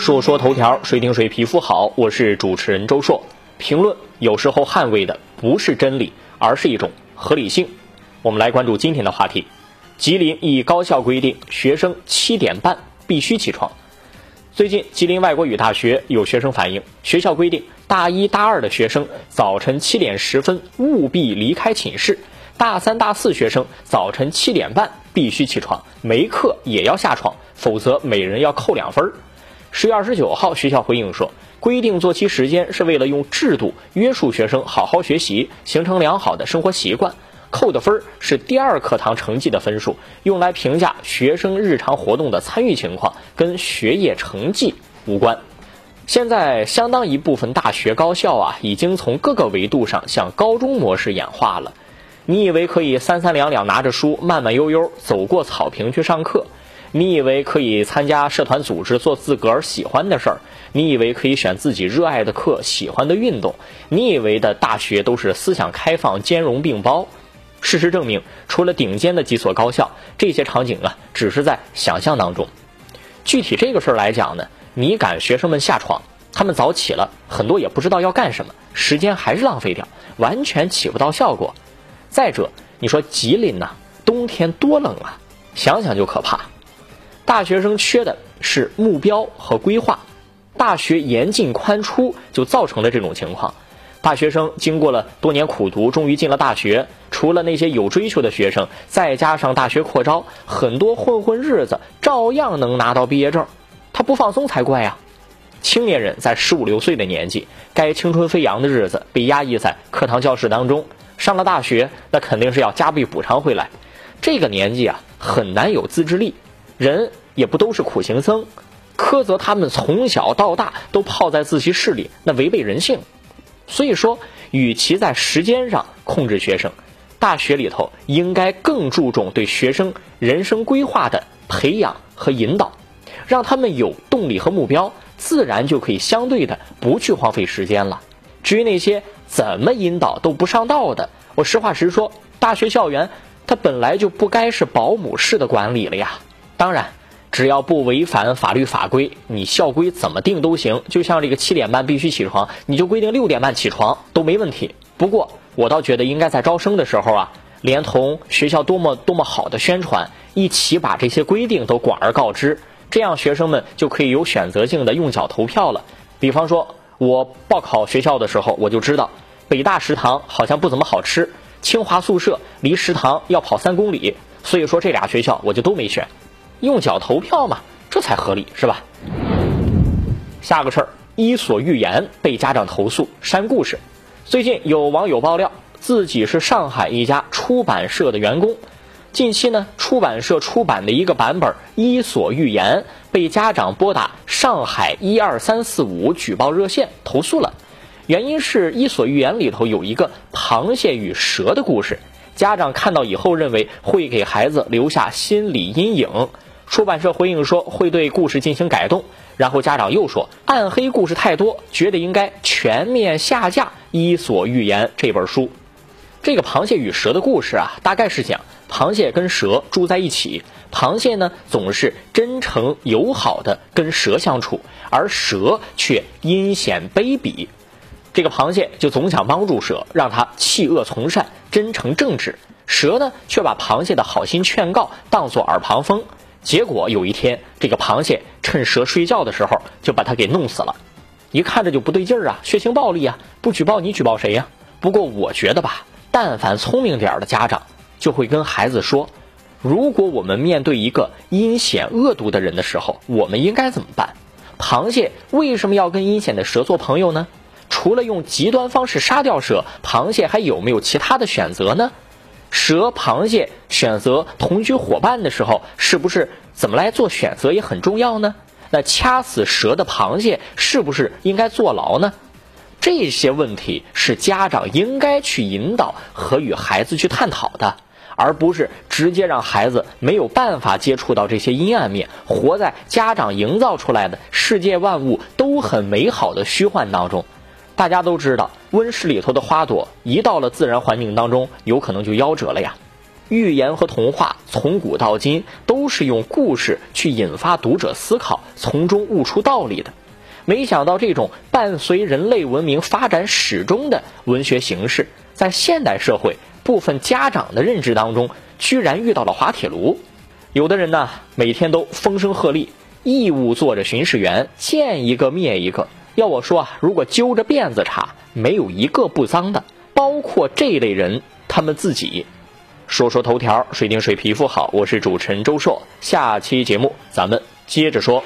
说说头条，谁听谁皮肤好。我是主持人周硕。评论有时候捍卫的不是真理，而是一种合理性。我们来关注今天的话题：吉林一高校规定学生七点半必须起床。最近，吉林外国语大学有学生反映，学校规定大一大二的学生早晨七点十分务必离开寝室，大三大四学生早晨七点半必须起床，没课也要下床，否则每人要扣两分儿。十月二十九号，学校回应说，规定作息时间是为了用制度约束学生好好学习，形成良好的生活习惯。扣的分儿是第二课堂成绩的分数，用来评价学生日常活动的参与情况，跟学业成绩无关。现在，相当一部分大学高校啊，已经从各个维度上向高中模式演化了。你以为可以三三两两拿着书，慢慢悠悠走过草坪去上课？你以为可以参加社团组织做自个儿喜欢的事儿？你以为可以选自己热爱的课、喜欢的运动？你以为的大学都是思想开放、兼容并包？事实证明，除了顶尖的几所高校，这些场景啊，只是在想象当中。具体这个事儿来讲呢，你赶学生们下床，他们早起了，很多也不知道要干什么，时间还是浪费掉，完全起不到效果。再者，你说吉林呐，冬天多冷啊，想想就可怕。大学生缺的是目标和规划，大学严进宽出就造成了这种情况。大学生经过了多年苦读，终于进了大学。除了那些有追求的学生，再加上大学扩招，很多混混日子照样能拿到毕业证。他不放松才怪呀！青年人在十五六岁的年纪，该青春飞扬的日子被压抑在课堂教室当中。上了大学，那肯定是要加倍补偿回来。这个年纪啊，很难有自制力。人。也不都是苦行僧，苛责他们从小到大都泡在自习室里，那违背人性。所以说，与其在时间上控制学生，大学里头应该更注重对学生人生规划的培养和引导，让他们有动力和目标，自然就可以相对的不去荒废时间了。至于那些怎么引导都不上道的，我实话实说，大学校园它本来就不该是保姆式的管理了呀。当然。只要不违反法律法规，你校规怎么定都行。就像这个七点半必须起床，你就规定六点半起床都没问题。不过我倒觉得应该在招生的时候啊，连同学校多么多么好的宣传，一起把这些规定都广而告之，这样学生们就可以有选择性的用脚投票了。比方说，我报考学校的时候，我就知道北大食堂好像不怎么好吃，清华宿舍离食堂要跑三公里，所以说这俩学校我就都没选。用脚投票嘛，这才合理是吧？下个事儿，伊索寓言被家长投诉删故事。最近有网友爆料，自己是上海一家出版社的员工。近期呢，出版社出版的一个版本《伊索寓言》被家长拨打上海一二三四五举报热线投诉了。原因是《伊索寓言》里头有一个螃蟹与蛇的故事，家长看到以后认为会给孩子留下心理阴影。出版社回应说会对故事进行改动，然后家长又说暗黑故事太多，觉得应该全面下架《伊索寓言》这本书。这个螃蟹与蛇的故事啊，大概是讲螃蟹跟蛇住在一起，螃蟹呢总是真诚友好的跟蛇相处，而蛇却阴险卑鄙。这个螃蟹就总想帮助蛇，让它弃恶从善、真诚正直。蛇呢却把螃蟹的好心劝告当作耳旁风。结果有一天，这个螃蟹趁蛇睡觉的时候，就把它给弄死了。一看着就不对劲儿啊，血腥暴力啊！不举报你举报谁呀？不过我觉得吧，但凡聪明点儿的家长，就会跟孩子说：如果我们面对一个阴险恶毒的人的时候，我们应该怎么办？螃蟹为什么要跟阴险的蛇做朋友呢？除了用极端方式杀掉蛇，螃蟹还有没有其他的选择呢？蛇、螃蟹选择同居伙伴的时候，是不是怎么来做选择也很重要呢？那掐死蛇的螃蟹是不是应该坐牢呢？这些问题是家长应该去引导和与孩子去探讨的，而不是直接让孩子没有办法接触到这些阴暗面，活在家长营造出来的世界万物都很美好的虚幻当中。大家都知道，温室里头的花朵一到了自然环境当中，有可能就夭折了呀。寓言和童话从古到今都是用故事去引发读者思考，从中悟出道理的。没想到这种伴随人类文明发展始终的文学形式，在现代社会部分家长的认知当中，居然遇到了滑铁卢。有的人呢，每天都风声鹤唳，义务做着巡视员，见一个灭一个。要我说啊，如果揪着辫子查，没有一个不脏的，包括这类人他们自己。说说头条，水晶水皮肤好，我是主持人周硕。下期节目咱们接着说。